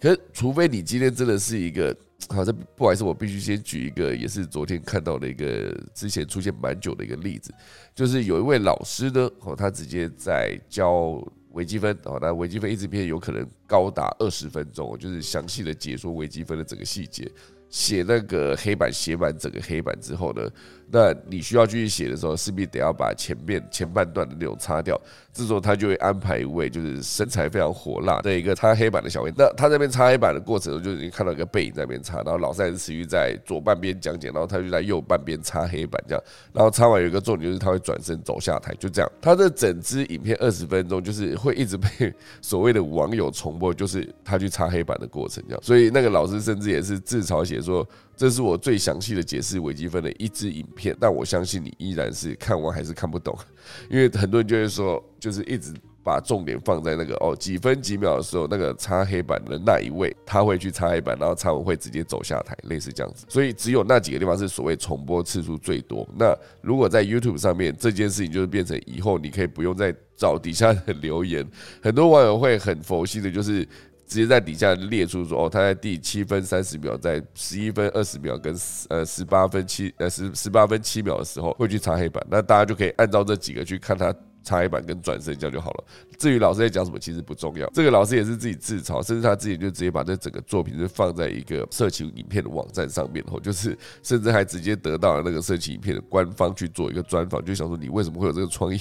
可是，除非你今天真的是一个，好，这不好意思，我必须先举一个，也是昨天看到的一个之前出现蛮久的一个例子，就是有一位老师呢，哦，他直接在教。微积分哦，那微积分一直片有可能高达二十分钟，就是详细的解说微积分的整个细节。写那个黑板写满整个黑板之后呢，那你需要继续写的时候，势必得要把前面前半段的内容擦掉。这时候他就会安排一位就是身材非常火辣的一个擦黑板的小妹。那他那边擦黑板的过程中，就已经看到一个背影在那边擦，然后老师还是持续在左半边讲解，然后他就在右半边擦黑板这样。然后擦完有一个重点就是他会转身走下台，就这样。他的整支影片二十分钟，就是会一直被所谓的网友重播，就是他去擦黑板的过程这样。所以那个老师甚至也是自嘲写。说这是我最详细的解释微积分的一支影片，但我相信你依然是看完还是看不懂，因为很多人就会说，就是一直把重点放在那个哦几分几秒的时候，那个擦黑板的那一位他会去擦黑板，然后擦完会直接走下台，类似这样子。所以只有那几个地方是所谓重播次数最多。那如果在 YouTube 上面这件事情，就是变成以后你可以不用再找底下的留言，很多网友会很佛系的，就是。直接在底下列出说哦，他在第七分三十秒，在十一分二十秒跟呃十八分七呃十十八分七秒的时候会去擦黑板，那大家就可以按照这几个去看他。插黑板跟转身这样就好了。至于老师在讲什么，其实不重要。这个老师也是自己自嘲，甚至他自己就直接把这整个作品是放在一个色情影片的网站上面，后就是甚至还直接得到了那个色情影片的官方去做一个专访，就想说你为什么会有这个创意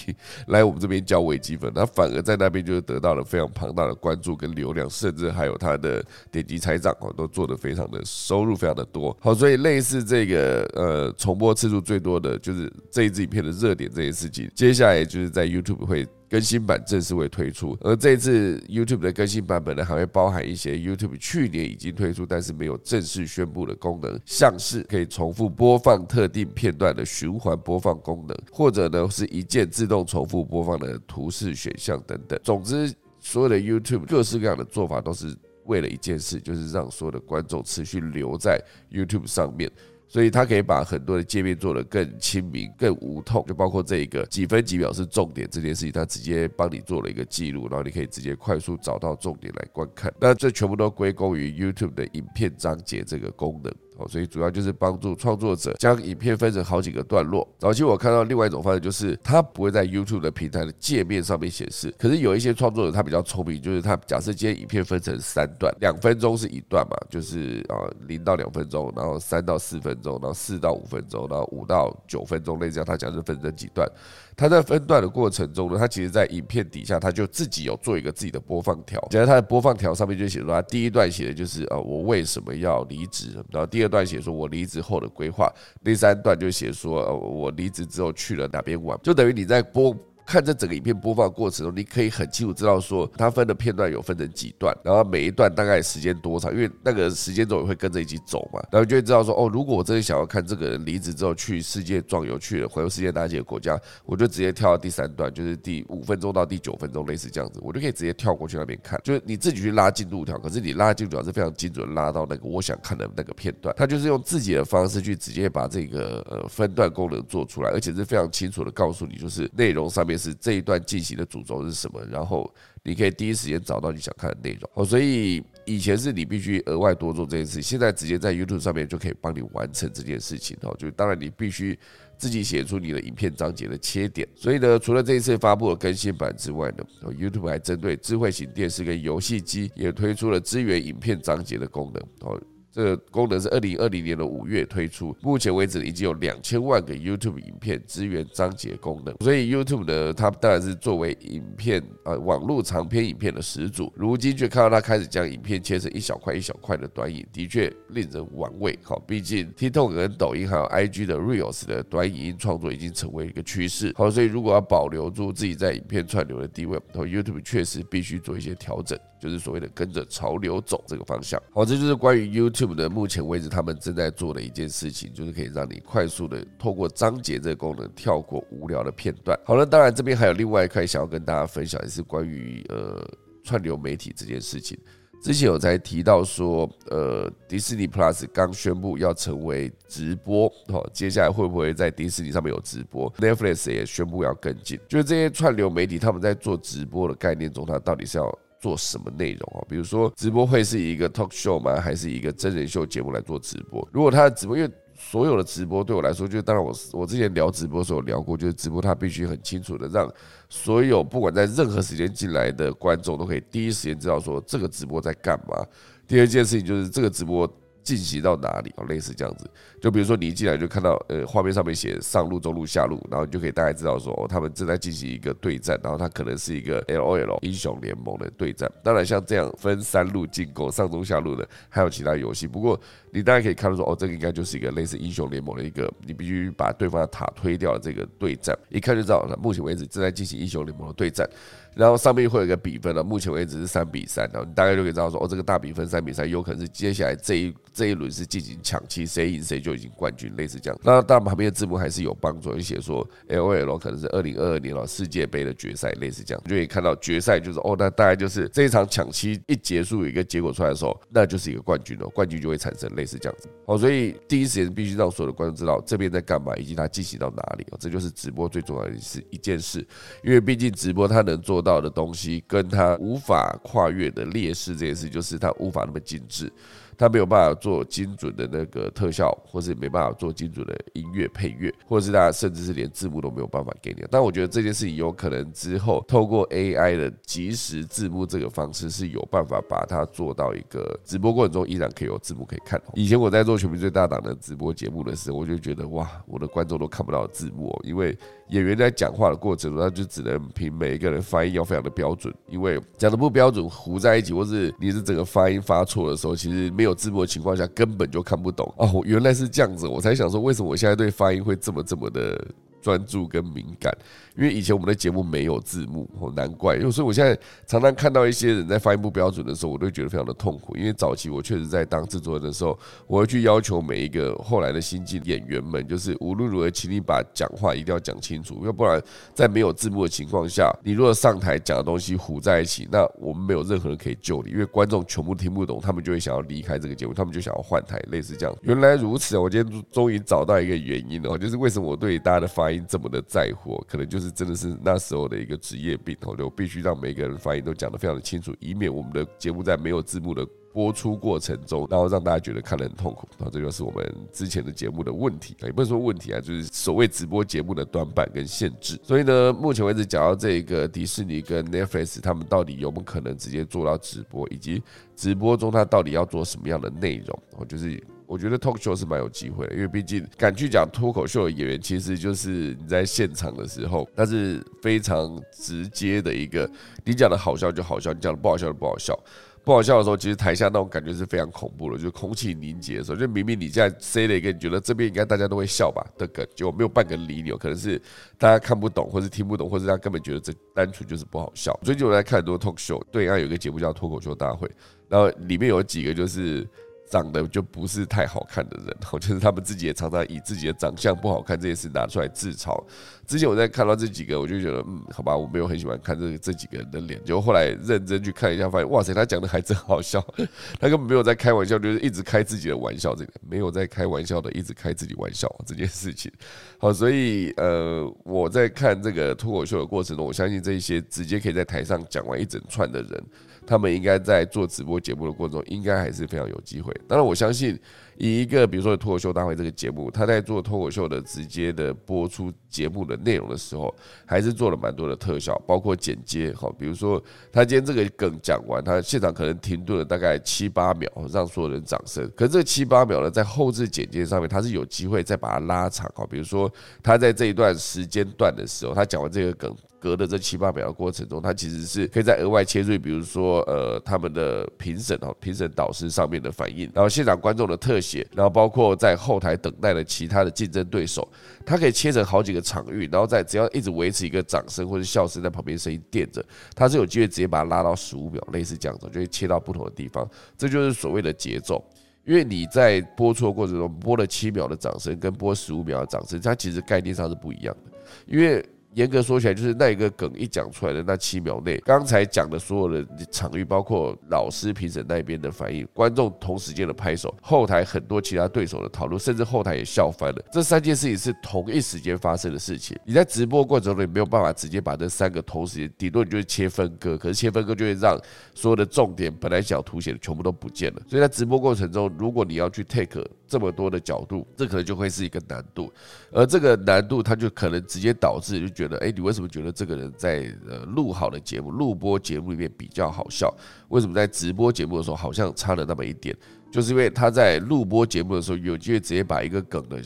来我们这边教微积分？他反而在那边就是得到了非常庞大的关注跟流量，甚至还有他的点击财账哦，都做得非常的收入非常的多。好，所以类似这个呃重播次数最多的就是这一支影片的热点这件事情，接下来就是在。YouTube 会更新版正式会推出，而这次 YouTube 的更新版本呢，还会包含一些 YouTube 去年已经推出但是没有正式宣布的功能，像是可以重复播放特定片段的循环播放功能，或者呢是一键自动重复播放的图示选项等等。总之，所有的 YouTube 各式各样的做法都是为了一件事，就是让所有的观众持续留在 YouTube 上面。所以它可以把很多的界面做得更亲民、更无痛，就包括这一个几分几秒是重点这件事情，它直接帮你做了一个记录，然后你可以直接快速找到重点来观看。那这全部都归功于 YouTube 的影片章节这个功能。哦，所以主要就是帮助创作者将影片分成好几个段落。早期我看到另外一种方式，就是它不会在 YouTube 的平台的界面上面显示。可是有一些创作者他比较聪明，就是他假设今天影片分成三段，两分钟是一段嘛，就是啊零到两分钟，然后三到四分钟，然后四到五分钟，然后五到九分钟，类似这样，他假设分成几段。他在分段的过程中呢，他其实在影片底下他就自己有做一个自己的播放条，在他的播放条上面就写说，他第一段写的就是呃我为什么要离职，然后第二段写说我离职后的规划，第三段就写说呃我离职之后去了哪边玩，就等于你在播。看这整个影片播放过程中，你可以很清楚知道说，它分的片段有分成几段，然后每一段大概时间多长，因为那个时间轴也会跟着一起走嘛，然后就会知道说，哦，如果我真的想要看这个人离职之后去世界壮游去了，环游世界哪几个国家，我就直接跳到第三段，就是第五分钟到第九分钟，类似这样子，我就可以直接跳过去那边看，就是你自己去拉进度条，可是你拉进度条是非常精准拉到那个我想看的那个片段，它就是用自己的方式去直接把这个呃分段功能做出来，而且是非常清楚的告诉你，就是内容上面是这一段。进行的主轴是什么？然后你可以第一时间找到你想看的内容。哦，所以以前是你必须额外多做这件事，现在直接在 YouTube 上面就可以帮你完成这件事情。哦，就当然你必须自己写出你的影片章节的切点。所以呢，除了这一次发布的更新版之外呢，YouTube 还针对智慧型电视跟游戏机也推出了支援影片章节的功能。哦。这个功能是二零二零年的五月推出，目前为止已经有两千万个 YouTube 影片支援章节功能。所以 YouTube 呢，它当然是作为影片啊网络长篇影片的始祖，如今却看到它开始将影片切成一小块一小块的短影，的确令人玩味。好，毕竟 TikTok 跟抖音还有 IG 的 Reels 的短影音创作已经成为一个趋势。好，所以如果要保留住自己在影片串流的地位，YouTube 确实必须做一些调整。就是所谓的跟着潮流走这个方向，好，这就是关于 YouTube 的目前为止他们正在做的一件事情，就是可以让你快速的透过章节这个功能跳过无聊的片段。好了，当然这边还有另外一块想要跟大家分享，也是关于呃串流媒体这件事情。之前有在提到说，呃，迪士尼 Plus 刚宣布要成为直播，好，接下来会不会在迪士尼上面有直播？Netflix 也宣布要跟进，就是这些串流媒体他们在做直播的概念中，它到底是要。做什么内容啊？比如说直播会是一个 talk show 吗？还是一个真人秀节目来做直播？如果他的直播，因为所有的直播对我来说，就当然我我之前聊直播的时候聊过，就是直播他必须很清楚的让所有不管在任何时间进来的观众都可以第一时间知道说这个直播在干嘛。第二件事情就是这个直播。进行到哪里哦？类似这样子，就比如说你一进来就看到呃画面上面写上路、中路、下路，然后你就可以大概知道说哦，他们正在进行一个对战，然后它可能是一个 L O L 英雄联盟的对战。当然像这样分三路进攻上中下路的，还有其他游戏。不过你大家可以看到说哦，这个应该就是一个类似英雄联盟的一个，你必须把对方的塔推掉的这个对战，一看就知道了。目前为止正在进行英雄联盟的对战。然后上面会有一个比分了，目前为止是三比三，然后你大概就可以知道说，哦，这个大比分三比三，有可能是接下来这一这一轮是进行抢七，谁赢谁就已经冠军，类似这样。那当然旁边的字幕还是有帮助，写说 L O L 可能是二零二二年了世界杯的决赛，类似这样，就可以看到决赛就是哦，那大概就是这一场抢七一结束，有一个结果出来的时候，那就是一个冠军了，冠军就会产生类似这样子。哦，所以第一时间必须让所有的观众知道这边在干嘛，以及它进行到哪里哦，这就是直播最重要的是一件事，因为毕竟直播它能做到的东西。跟他无法跨越的劣势这件事，就是他无法那么精致。他没有办法做精准的那个特效，或是没办法做精准的音乐配乐，或者是大家甚至是连字幕都没有办法给你。但我觉得这件事情有可能之后 透过 AI 的即时字幕这个方式是有办法把它做到一个直播过程中依然可以有字幕可以看。以前我在做全民最大档的直播节目的时候，我就觉得哇，我的观众都看不到字幕，因为演员在讲话的过程中，他就只能凭每一个人发音要非常的标准，因为讲的不标准糊在一起，或是你是整个发音发错的时候，其实没。有字幕的情况下，根本就看不懂哦，原来是这样子，我才想说，为什么我现在对发音会这么这么的。专注跟敏感，因为以前我们的节目没有字幕，哦，难怪。所以我现在常常看到一些人在发音不标准的时候，我都觉得非常的痛苦。因为早期我确实在当制作人的时候，我会去要求每一个后来的新进演员们，就是无论如何，请你把讲话一定要讲清楚，要不然在没有字幕的情况下，你如果上台讲的东西糊在一起，那我们没有任何人可以救你，因为观众全部听不懂，他们就会想要离开这个节目，他们就想要换台，类似这样。原来如此，我今天终于找到一个原因了，就是为什么我对大家的发音这么的在乎，可能就是真的是那时候的一个职业病，我就必须让每个人发音都讲得非常的清楚，以免我们的节目在没有字幕的播出过程中，然后让大家觉得看得很痛苦。然后这就是我们之前的节目的问题，也不能说问题啊，就是所谓直播节目的短板跟限制。所以呢，目前为止讲到这个迪士尼跟 Netflix，他们到底有没有可能直接做到直播，以及直播中他到底要做什么样的内容，我就是。我觉得脱口秀是蛮有机会的，因为毕竟敢去讲脱口秀的演员，其实就是你在现场的时候，那是非常直接的一个，你讲的好笑就好笑，你讲的不好笑就不好笑。不好笑的时候，其实台下那种感觉是非常恐怖的，就是空气凝结的时候，就明明你在 say 了一个你觉得这边应该大家都会笑吧的梗，就没有半个理你，可能是大家看不懂，或是听不懂，或是他根本觉得这单纯就是不好笑。最近我在看很多 talk show，对岸有一个节目叫脱口秀大会，然后里面有几个就是。长得就不是太好看的人，我 就是他们自己也常常以自己的长相不好看这件事拿出来自嘲。之前我在看到这几个，我就觉得，嗯，好吧，我没有很喜欢看这这几个人的脸。结果后来认真去看一下，发现，哇塞，他讲的还真好笑，他根本没有在开玩笑，就是一直开自己的玩笑，这个没有在开玩笑的，一直开自己玩笑这件事情。好，所以呃，我在看这个脱口秀的过程中，我相信这些直接可以在台上讲完一整串的人。他们应该在做直播节目的过程中，应该还是非常有机会。当然，我相信以一个比如说脱口秀大会这个节目，他在做脱口秀的直接的播出节目的内容的时候，还是做了蛮多的特效，包括剪接。好，比如说他今天这个梗讲完，他现场可能停顿了大概七八秒，让所有人掌声。可是这七八秒呢，在后置剪接上面，他是有机会再把它拉长。好，比如说他在这一段时间段的时候，他讲完这个梗。隔的这七八秒的过程中，它其实是可以在额外切入，比如说呃他们的评审哦，评审导师上面的反应，然后现场观众的特写，然后包括在后台等待的其他的竞争对手，它可以切成好几个场域，然后再只要一直维持一个掌声或者笑声在旁边声音垫着，它是有机会直接把它拉到十五秒，类似这样子，就会切到不同的地方，这就是所谓的节奏。因为你在播出的过程中播了七秒的掌声跟播十五秒的掌声，它其实概念上是不一样的，因为。严格说起来，就是那一个梗一讲出来的那七秒内，刚才讲的所有的场域，包括老师评审那边的反应，观众同时间的拍手，后台很多其他对手的讨论，甚至后台也笑翻了。这三件事情是同一时间发生的事情。你在直播过程中，你没有办法直接把这三个同时间，顶多你就是切分割，可是切分割就会让所有的重点本来想凸显的全部都不见了。所以在直播过程中，如果你要去 take 这么多的角度，这可能就会是一个难度，而这个难度它就可能直接导致就觉得，哎，你为什么觉得这个人在呃录好的节目、录播节目里面比较好笑？为什么在直播节目的时候好像差了那么一点？就是因为他在录播节目的时候，有机会直接把一个梗的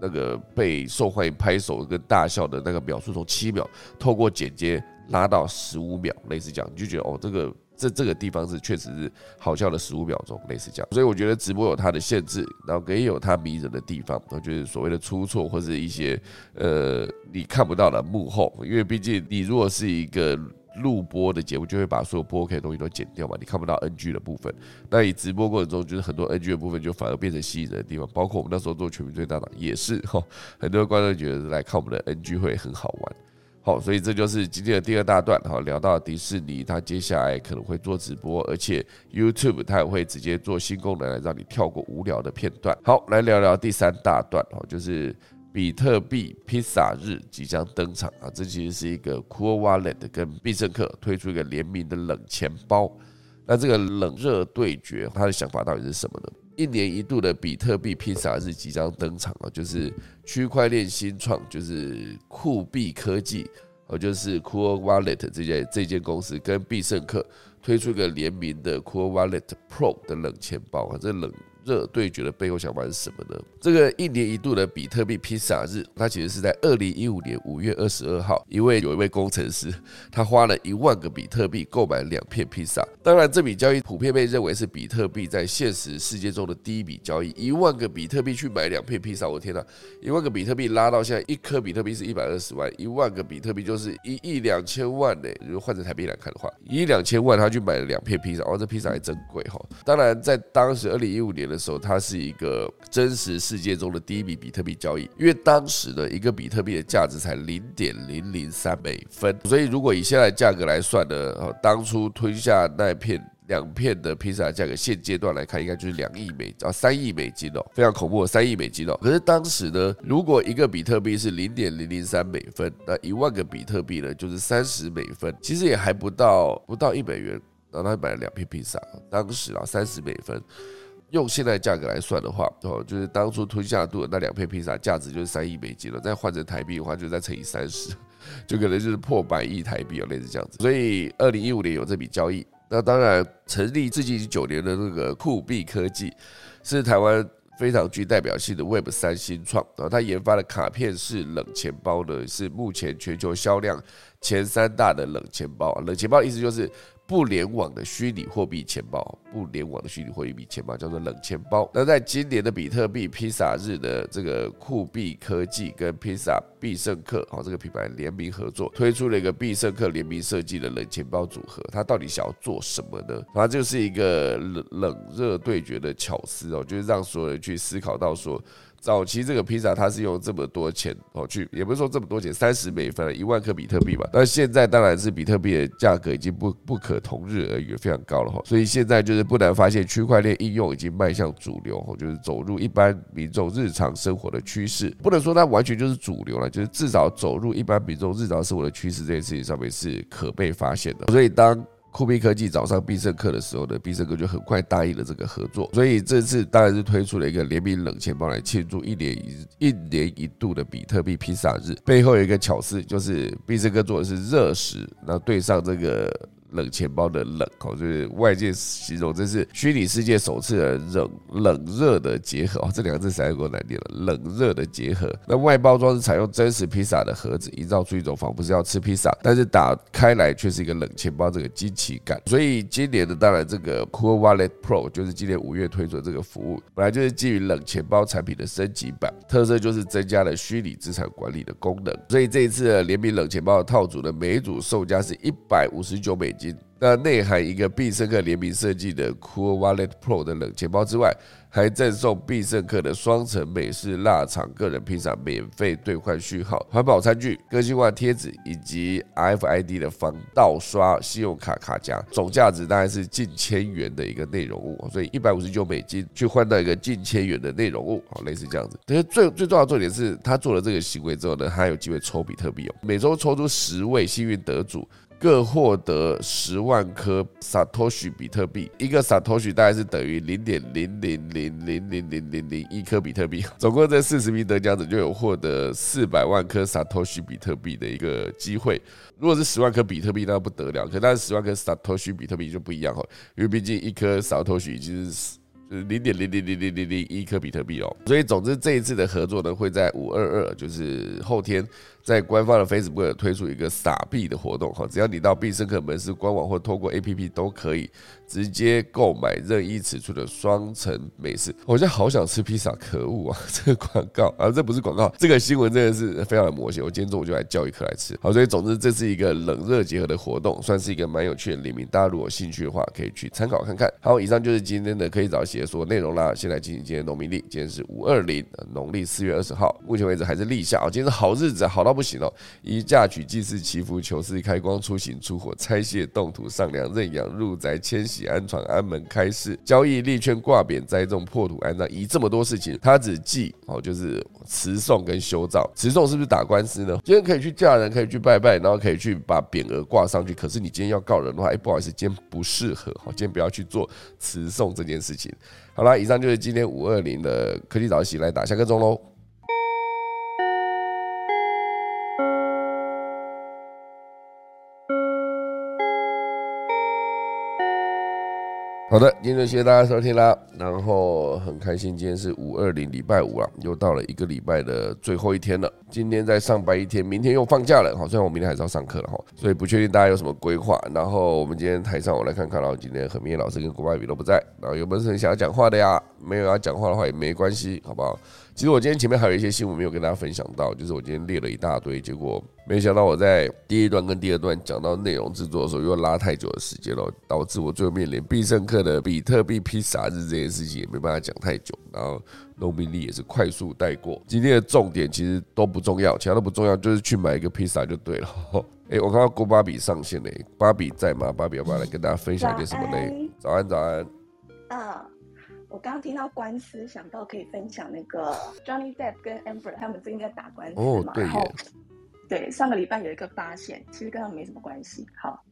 那个被受欢迎拍手跟大笑的那个秒数从七秒透过剪接拉到十五秒，类似这样，你就觉得哦，这个。这这个地方是确实是好笑的十五秒钟，类似这样，所以我觉得直播有它的限制，然后也有它迷人的地方。我觉得所谓的出错或者一些呃你看不到的幕后，因为毕竟你如果是一个录播的节目，就会把所有播 OK 的东西都剪掉嘛，你看不到 NG 的部分。那你直播过程中，就是很多 NG 的部分就反而变成吸引人的地方，包括我们那时候做全民最大党也是哈，很多观众觉得来看我们的 NG 会很好玩。好，所以这就是今天的第二大段。好，聊到迪士尼，它接下来可能会做直播，而且 YouTube 它也会直接做新功能来让你跳过无聊的片段。好，来聊聊第三大段。哦，就是比特币披萨日即将登场啊！这其实是一个 Cool Wallet 跟必胜客推出一个联名的冷钱包。那这个冷热对决，他的想法到底是什么呢？一年一度的比特币披萨日即将登场啊，就是区块链新创，就是酷币科技，哦，就是 Cool Wallet 这间这间公司跟必胜客推出一个联名的 Cool Wallet Pro 的冷钱包啊，这冷。热对决的背后想法是什么呢？这个一年一度的比特币披萨日，它其实是在二零一五年五月二十二号，一位有一位工程师，他花了一万个比特币购买两片披萨。当然，这笔交易普遍被认为是比特币在现实世界中的第一笔交易。一万个比特币去买两片披萨，我天哪！一万个比特币拉到现在，一颗比特币是一百二十万，一万个比特币就是一亿两千万呢。如果换成台币来看的话，一亿两千万他去买了两片披萨，哦，这披萨还真贵哈。当然，在当时二零一五年的。时候，它是一个真实世界中的第一笔比特币交易，因为当时呢，一个比特币的价值才零点零零三美分，所以如果以现在价格来算呢，当初吞下那片两片的披萨价格，现阶段来看，应该就是两亿美啊，三亿美金哦，非常恐怖三亿美金哦。可是当时呢，如果一个比特币是零点零零三美分，那一万个比特币呢，就是三十美分，其实也还不到不到一美元，然后他买了两片披萨，当时啊三十美分。用现在价格来算的话，哦，就是当初吞下肚的那两片披萨价值就是三亿美金了，再换成台币的话，就再乘以三十，就可能就是破百亿台币哦，类似这样子。所以二零一五年有这笔交易，那当然成立至今九年的那个酷币科技，是台湾非常具代表性的 Web 三新创啊，它研发的卡片式冷钱包呢，是目前全球销量前三大的冷钱包。冷钱包意思就是。不联网的虚拟货币钱包，不联网的虚拟货币钱包叫做冷钱包。那在今年的比特币披萨日的这个酷币科技跟披萨必胜客哦这个品牌联名合作，推出了一个必胜客联名设计的冷钱包组合。它到底想要做什么呢？它就是一个冷冷热对决的巧思哦，就是让所有人去思考到说。早期这个披萨它是用这么多钱哦去，也不是说这么多钱，三十美分，一万颗比特币吧。那现在当然是比特币的价格已经不不可同日而语，非常高了哈。所以现在就是不难发现，区块链应用已经迈向主流，就是走入一般民众日常生活的趋势。不能说它完全就是主流了，就是至少走入一般民众日常生活的趋势这件事情上面是可被发现的。所以当酷比科技早上必胜客的时候呢，必胜客就很快答应了这个合作，所以这次当然是推出了一个联名冷钱包来庆祝一年一一年一度的比特币披萨日。背后有一个巧思，就是必胜客做的是热食，那对上这个。冷钱包的冷哦，就是外界形容这是虚拟世界首次的冷冷热的结合哦，这两个字实在够难念了。冷热的结合，那外包装是采用真实披萨的盒子，营造出一种仿佛是要吃披萨，但是打开来却是一个冷钱包这个惊奇感。所以今年的当然这个 Cool Wallet Pro 就是今年五月推出的这个服务，本来就是基于冷钱包产品的升级版，特色就是增加了虚拟资产管理的功能。所以这一次的联名冷钱包的套组呢，每一组售价是一百五十九美金。那内含一个必胜客联名设计的 Cool Wallet Pro 的冷钱包之外，还赠送必胜客的双层美式腊肠个人披萨免费兑换序号、环保餐具、个性化贴纸以及 FID 的防盗刷信用卡卡夹，总价值大概是近千元的一个内容物，所以一百五十九美金去换到一个近千元的内容物，好，类似这样子。但是最最重要的重点是他做了这个行为之后呢，他有机会抽比特币哦，每周抽出十位幸运得主。各获得十万颗 Satoshi 比特币，一个 Satoshi 大概是等于零点零零零零零零零零一颗比特币。总共这四十名得奖者就有获得四百万颗 Satoshi 比特币的一个机会。如果是十万颗比特币，那不得了。可但是十万颗 Satoshi 比特币就不一样哈，因为毕竟一颗 Satoshi 已经是。就是零点零零零零零零一颗比特币哦，所以总之这一次的合作呢，会在五二二，就是后天，在官方的 Facebook 推出一个撒币的活动哈，只要你到必胜客门市官网或透过 APP 都可以直接购买任意尺寸的双层美式。我现在好想吃披萨，可恶啊！这个广告啊，这不是广告，这个新闻真的是非常的魔性。我今天中午就来叫一颗来吃。好，所以总之这是一个冷热结合的活动，算是一个蛮有趣的联名，大家如果有兴趣的话，可以去参考看看。好，以上就是今天的可以找些。解说内容啦，先来进行今天农民历。今天是五二零，农历四月二十号。目前为止还是立夏哦，今天是好日子，好到不行哦。一嫁娶、祭祀、祈福、求事、开光、出行、出火、拆卸、动土、上梁、认养、入宅、迁徙、安床、安门、开市、交易、立圈、挂匾、栽种、破土、安葬，以这么多事情，他只记哦，就是辞送跟修造。辞送是不是打官司呢？今天可以去嫁人，可以去拜拜，然后可以去把匾额挂上去。可是你今天要告人的话，哎，不好意思，今天不适合，好，今天不要去做辞送这件事情。好了，以上就是今天五二零的科技早起来打下个钟喽。好的，今天就谢谢大家收听啦。然后很开心，今天是五二零礼拜五啊，又到了一个礼拜的最后一天了。今天在上班一天，明天又放假了。好，虽然我明天还是要上课了哈，所以不确定大家有什么规划。然后我们今天台上我来看看，然后今天何明老师跟郭拜比都不在，然后有没有人想要讲话的呀？没有要讲话的话也没关系，好不好？其实我今天前面还有一些新闻没有跟大家分享到，就是我今天列了一大堆，结果没想到我在第一段跟第二段讲到内容制作的时候，又拉太久的时间了，导致我最后面连必胜客的比特币披萨日这件事情也没办法讲太久，然后农民力也是快速带过。今天的重点其实都不重要，其他都不重要，就是去买一个披萨就对了。哎，我看到郭芭比上线嘞，芭比在吗？芭比要不要来跟大家分享一点什么呢？早安，早安。啊。我刚刚听到官司，想到可以分享那个 Johnny Depp 跟 Amber 他们最近在打官司嘛。然后，对，上个礼拜有一个发现，其实跟他们没什么关系。好，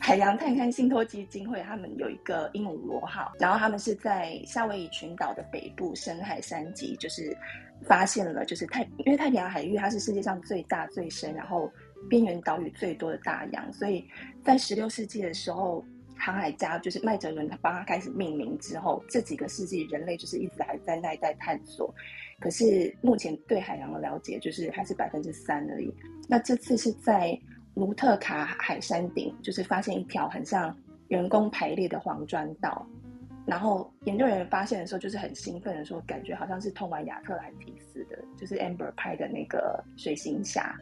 海洋探勘信托基金会他们有一个鹦鹉螺号，然后他们是在夏威夷群岛的北部深海山脊，就是发现了，就是太因为太平洋海域它是世界上最大最深，然后边缘岛屿最多的大洋，所以在十六世纪的时候。航海家就是麦哲伦，他帮他开始命名之后，这几个世纪人类就是一直还在那一带探索，可是目前对海洋的了解就是还是百分之三而已。那这次是在卢特卡海山顶，就是发现一条很像人工排列的黄砖道，然后研究人员发现的时候就是很兴奋的说，感觉好像是通往亚特兰蒂斯的，就是 Amber 拍的那个水行侠，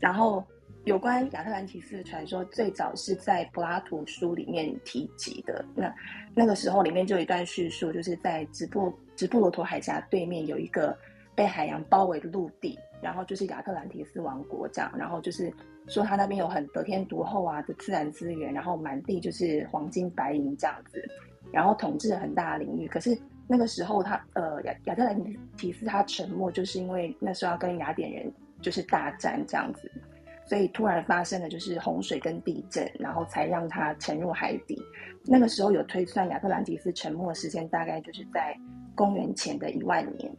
然后。有关亚特兰提斯的传说，最早是在柏拉图书里面提及的。那那个时候里面就有一段叙述，就是在直布直布罗陀海峡对面有一个被海洋包围的陆地，然后就是亚特兰提斯王国这样。然后就是说他那边有很得天独厚啊的自然资源，然后满地就是黄金白银这样子，然后统治了很大的领域。可是那个时候他呃亚亚特兰提斯他沉没，就是因为那时候要跟雅典人就是大战这样子。所以突然发生的就是洪水跟地震，然后才让它沉入海底。那个时候有推算亚特兰蒂斯沉没时间大概就是在公元前的一万年。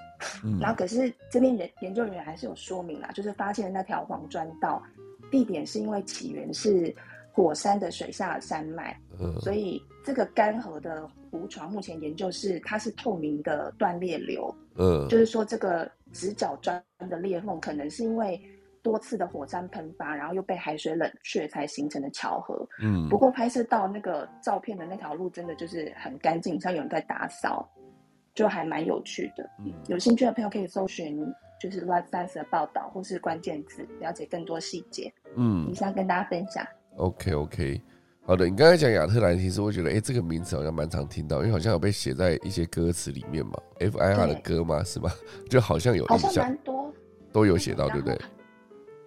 然后可是这边研研究人员还是有说明啦，就是发现那条黄砖道地点是因为起源是火山的水下山脉，所以这个干涸的湖床目前研究是它是透明的断裂流。嗯，就是说这个直角砖的裂缝可能是因为。多次的火山喷发，然后又被海水冷却才形成的巧合。嗯，不过拍摄到那个照片的那条路真的就是很干净，像有人在打扫，就还蛮有趣的。嗯，有兴趣的朋友可以搜寻就是 Life Science 的报道或是关键字，了解更多细节。嗯，以上跟大家分享。OK OK，好的。你刚才讲亚特兰提斯，我觉得哎，这个名词好像蛮常听到，因为好像有被写在一些歌词里面嘛，FIR 的歌吗，是吧？就好像有印象，蛮多都有写到，对不对？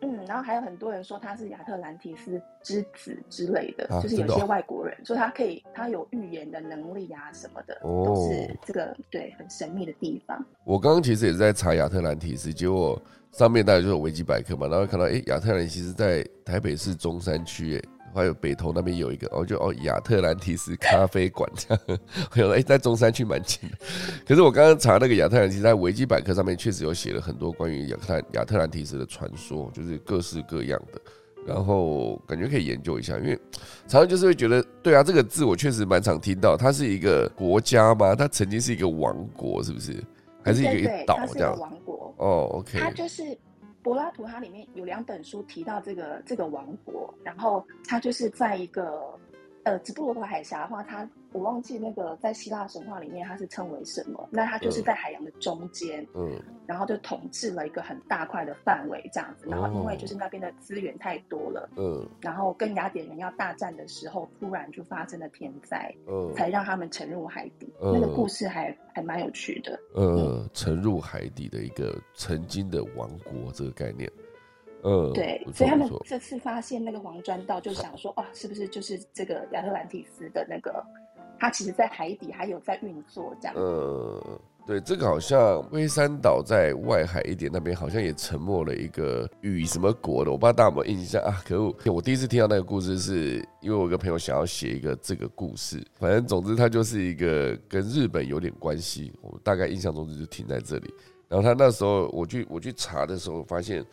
嗯，然后还有很多人说他是亚特兰提斯之子之类的，就是有些外国人说他可以，他有预言的能力啊什么的，都是这个对很神秘的地方。我刚刚其实也是在查亚特兰提斯，结果上面大概就是维基百科嘛，然后看到哎，亚特兰提斯在台北市中山区，哎。还有北投那边有一个，哦，就哦亚特兰提斯咖啡馆这样，我想哎在中山区蛮近的。可是我刚刚查那个亚特兰提斯在维基百科上面确实有写了很多关于亚特亚特兰提斯的传说，就是各式各样的，然后感觉可以研究一下，因为常常就是会觉得，对啊，这个字我确实蛮常听到，它是一个国家吗？它曾经是一个王国，是不是？还是一个岛这样？王国哦，OK，它就是。柏拉图他里面有两本书提到这个这个王国，然后他就是在一个呃直布罗陀海峡的话，他。我忘记那个在希腊神话里面它是称为什么？那它就是在海洋的中间，嗯，然后就统治了一个很大块的范围这样子。然后因为就是那边的资源太多了，嗯，然后跟雅典人要大战的时候，突然就发生了天灾，嗯，才让他们沉入海底。那个故事还还蛮有趣的。呃，沉入海底的一个曾经的王国这个概念。嗯，对，所以他们这次发现那个黄砖道，就想说，啊，是不是就是这个亚特兰蒂斯的那个？它其实，在海底还有在运作，这样。呃，对，这个好像龟山岛在外海一点那边，好像也沉没了一个与什么国的，我不知道大家有没有印象啊？可恶，我第一次听到那个故事，是因为我一个朋友想要写一个这个故事，反正总之它就是一个跟日本有点关系，我大概印象中就停在这里。然后他那时候我去我去查的时候，发现。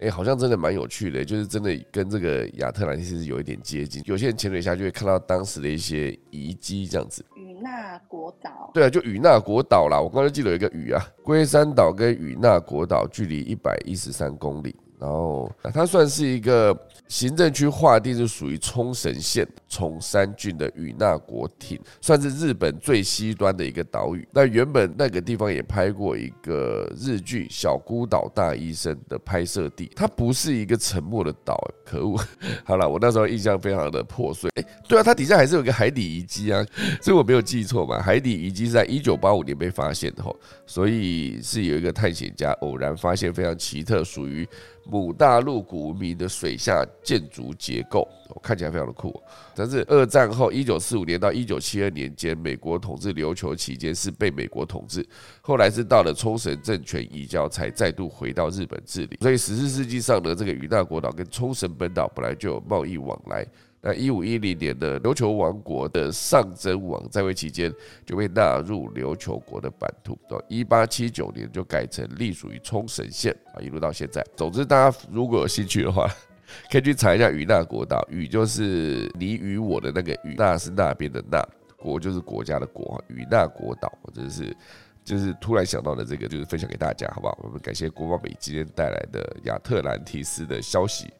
哎，好像真的蛮有趣的，就是真的跟这个亚特兰蒂斯有一点接近。有些人潜水下去会看到当时的一些遗迹，这样子。与那国岛。对啊，就与那国岛啦。我刚才记得有一个与啊，龟山岛跟与那国岛距离一百一十三公里。然后，它算是一个行政区划定是属于冲绳县崇山郡的与那国町，算是日本最西端的一个岛屿。那原本那个地方也拍过一个日剧《小孤岛大医生》的拍摄地，它不是一个沉默的岛，可恶！好了，我那时候印象非常的破碎。哎，对啊，它底下还是有一个海底遗迹啊，所以我没有记错嘛。海底遗迹是在一九八五年被发现的吼，所以是有一个探险家偶然发现非常奇特，属于。母大陆古文明的水下建筑结构，看起来非常的酷。但是二战后，一九四五年到一九七二年间，美国统治琉球期间是被美国统治，后来是到了冲绳政权移交，才再度回到日本治理。所以十四世纪上的这个与那国岛跟冲绳本岛本来就有贸易往来。那一五一零年的琉球王国的上真王在位期间就被纳入琉球国的版图，到一八七九年就改成隶属于冲绳县啊，一路到现在。总之，大家如果有兴趣的话，可以去查一下与那国岛。与就是你与我的那个与，那是那边的那国，就是国家的国。与那国岛，我真是就是突然想到的这个，就是分享给大家，好不好？我们感谢国宝美今天带来的亚特兰提斯的消息。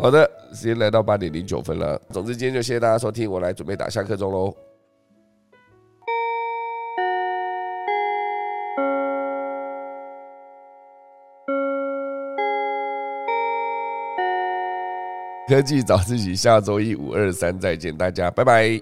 好的，时间来到八点零九分了。总之，今天就谢谢大家收听，我来准备打下课钟喽。科技早自习，下周一五二三再见，大家拜拜。